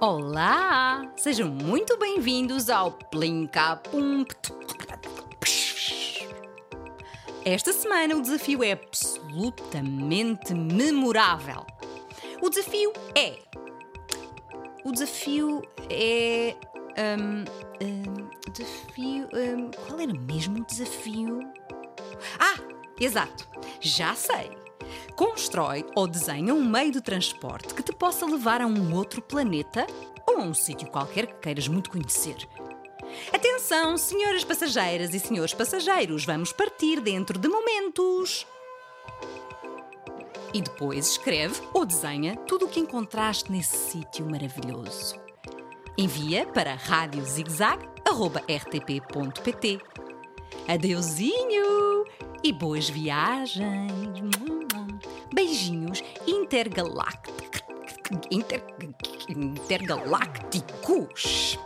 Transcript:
Olá! Sejam muito bem-vindos ao Plinca Pum. Esta semana o desafio é absolutamente memorável. O desafio é. O desafio é. hum, hum, desafio. hum, qual era mesmo o desafio? Ah, exato! Já sei! Constrói ou desenha um meio de transporte que te possa levar a um outro planeta ou a um sítio qualquer que queiras muito conhecer. Atenção, senhoras passageiras e senhores passageiros, vamos partir dentro de momentos. E depois escreve ou desenha tudo o que encontraste nesse sítio maravilhoso. Envia para radiozigzag.rtp.pt. Adeusinho e boas viagens. Beijinhos intergalácticos. Inter, intergalácticos.